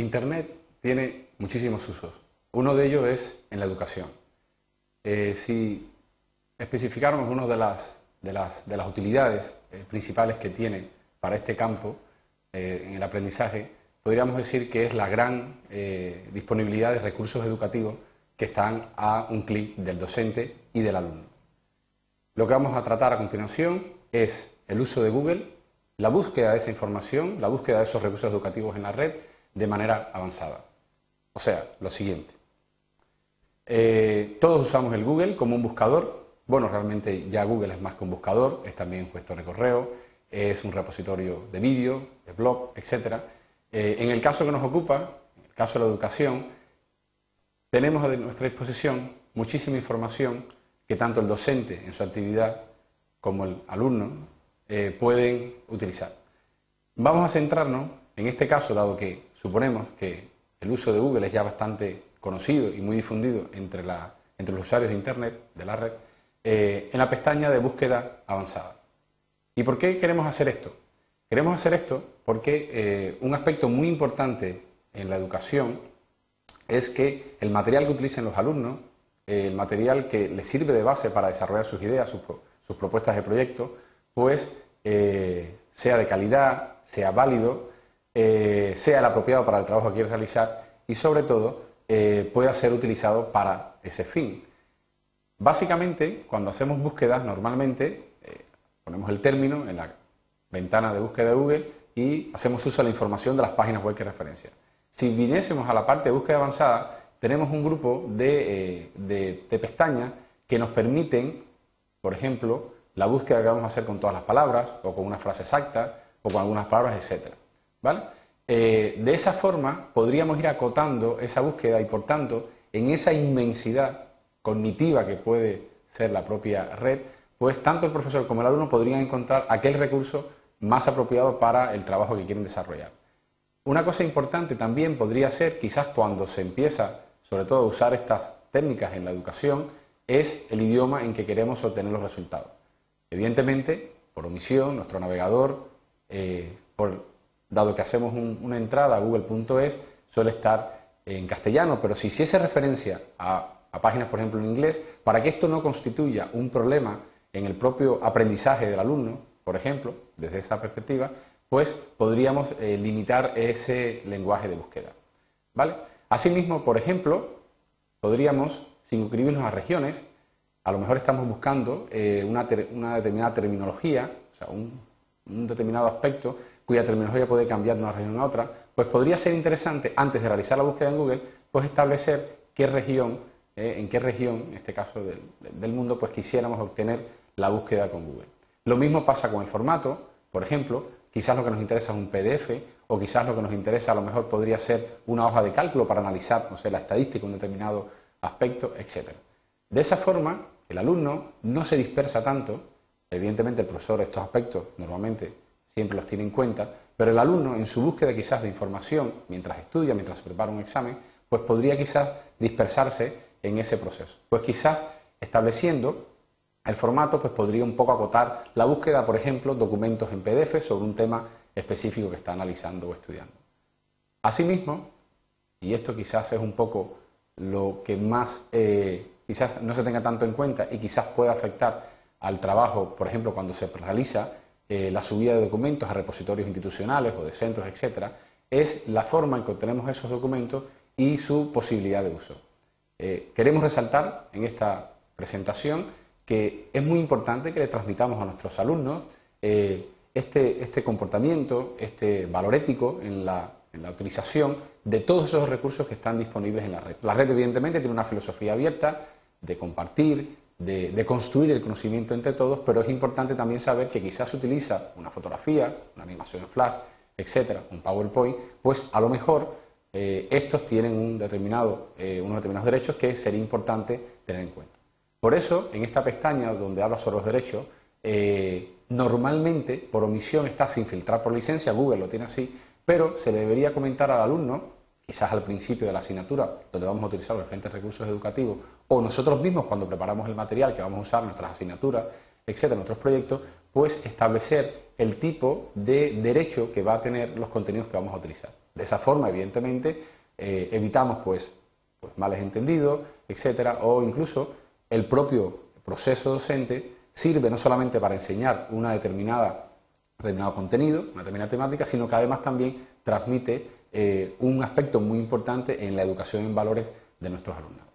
Internet tiene muchísimos usos. Uno de ellos es en la educación. Eh, si especificáramos una de las, de las, de las utilidades eh, principales que tiene para este campo eh, en el aprendizaje, podríamos decir que es la gran disponibilidad de recursos educativos que están a un clic del docente y del alumno. Lo que vamos a tratar a continuación es el uso de Google, la búsqueda de esa información, la búsqueda de esos recursos educativos en la red de manera avanzada. O sea, lo siguiente. Eh, todos usamos el Google como un buscador. Bueno, realmente ya Google es más que un buscador, es también un gestor de correo, es un repositorio de vídeo, de blog, etc. Eh, en el caso que nos ocupa, en el caso de la educación, tenemos a nuestra disposición muchísima información que tanto el docente en su actividad como el alumno eh, pueden utilizar. Vamos a centrarnos en este caso, dado que suponemos que el uso de Google es ya bastante conocido y muy difundido entre, los usuarios de Internet, de la red, eh, en la pestaña de búsqueda avanzada. ¿Y por qué queremos hacer esto? Queremos hacer esto porque eh, un aspecto muy importante en la educación es que el material que utilicen los alumnos, eh, el material que les sirve de base para desarrollar sus ideas, sus, sus propuestas de proyecto, pues sea de calidad, sea válido eh, sea el apropiado para el trabajo que quieres realizar y sobre todo eh, pueda ser utilizado para ese fin. Básicamente, cuando hacemos búsquedas, normalmente eh, ponemos el término en la ventana de búsqueda de Google y hacemos uso de la información de las páginas web que referencia. Si viniésemos a la parte de búsqueda avanzada, tenemos un grupo de, de pestañas que nos permiten, por ejemplo, la búsqueda que vamos a hacer con todas las palabras o con una frase exacta o con algunas palabras, etcétera. ¿Vale? Eh, de esa forma podríamos ir acotando esa búsqueda y por tanto en esa inmensidad cognitiva que puede ser la propia red, pues tanto el profesor como el alumno podrían encontrar aquel recurso más apropiado para el trabajo que quieren desarrollar. Una cosa importante también podría ser, quizás cuando se empieza sobre todo a usar estas técnicas en la educación, es el idioma en que queremos obtener los resultados. Evidentemente, por omisión, nuestro navegador, eh, por dado que hacemos una entrada a google.es, suele estar en castellano, pero si hiciese referencia a, páginas, por ejemplo, en inglés, para que esto no constituya un problema en el propio aprendizaje del alumno, por ejemplo, desde esa perspectiva, pues podríamos eh, limitar ese lenguaje de búsqueda. ¿Vale? Asimismo, por ejemplo, podríamos circunscribirnos a regiones, a lo mejor estamos buscando eh, una, determinada terminología, o sea, un determinado aspecto cuya terminología puede cambiar de una región a otra, pues podría ser interesante, antes de realizar la búsqueda en Google, pues establecer qué región, eh, en qué región, en este caso del, mundo, pues quisiéramos obtener la búsqueda con Google. Lo mismo pasa con el formato, por ejemplo, quizás lo que nos interesa es un PDF o quizás lo que nos interesa a lo mejor podría ser una hoja de cálculo para analizar, no sé, la estadística, un determinado aspecto, etc. De esa forma, el alumno no se dispersa tanto, evidentemente el profesor estos aspectos normalmente siempre los tiene en cuenta, pero el alumno en su búsqueda quizás de información, mientras estudia, mientras prepara un examen, pues podría quizás dispersarse en ese proceso. Pues quizás estableciendo el formato, pues podría un poco acotar la búsqueda, por ejemplo, documentos en PDF sobre un tema específico que está analizando o estudiando. Asimismo, y esto quizás es un poco lo que más eh, quizás no se tenga tanto en cuenta y quizás pueda afectar al trabajo, por ejemplo, cuando se realiza eh, la subida de documentos a repositorios institucionales o de centros, etcétera, es la forma en que obtenemos esos documentos y su posibilidad de uso. Eh, queremos resaltar en esta presentación que es muy importante que le transmitamos a nuestros alumnos eh, este, este, comportamiento, este valor ético en la, utilización de todos esos recursos que están disponibles en la red. La red evidentemente tiene una filosofía abierta de compartir, de, construir el conocimiento entre todos, pero es importante también saber que quizás se utiliza una fotografía, una animación en flash, etcétera, un PowerPoint, pues a lo mejor eh, estos tienen un determinado, eh, unos determinados derechos que sería importante tener en cuenta. Por eso, en esta pestaña donde habla sobre los derechos, eh, normalmente por omisión está sin filtrar por licencia, Google lo tiene así, pero se le debería comentar al alumno quizás al principio de la asignatura, donde vamos a utilizar los diferentes recursos educativos, o nosotros mismos cuando preparamos el material que vamos a usar, nuestras asignaturas, etcétera, nuestros proyectos, pues establecer el tipo de derecho que va a tener los contenidos que vamos a utilizar. De esa forma, evidentemente, eh, evitamos pues, pues males entendidos, etcétera, o incluso el propio proceso docente sirve no solamente para enseñar una determinada, determinado contenido, una determinada temática, sino que además también transmite eh, un aspecto muy importante en la educación en valores de nuestros alumnos.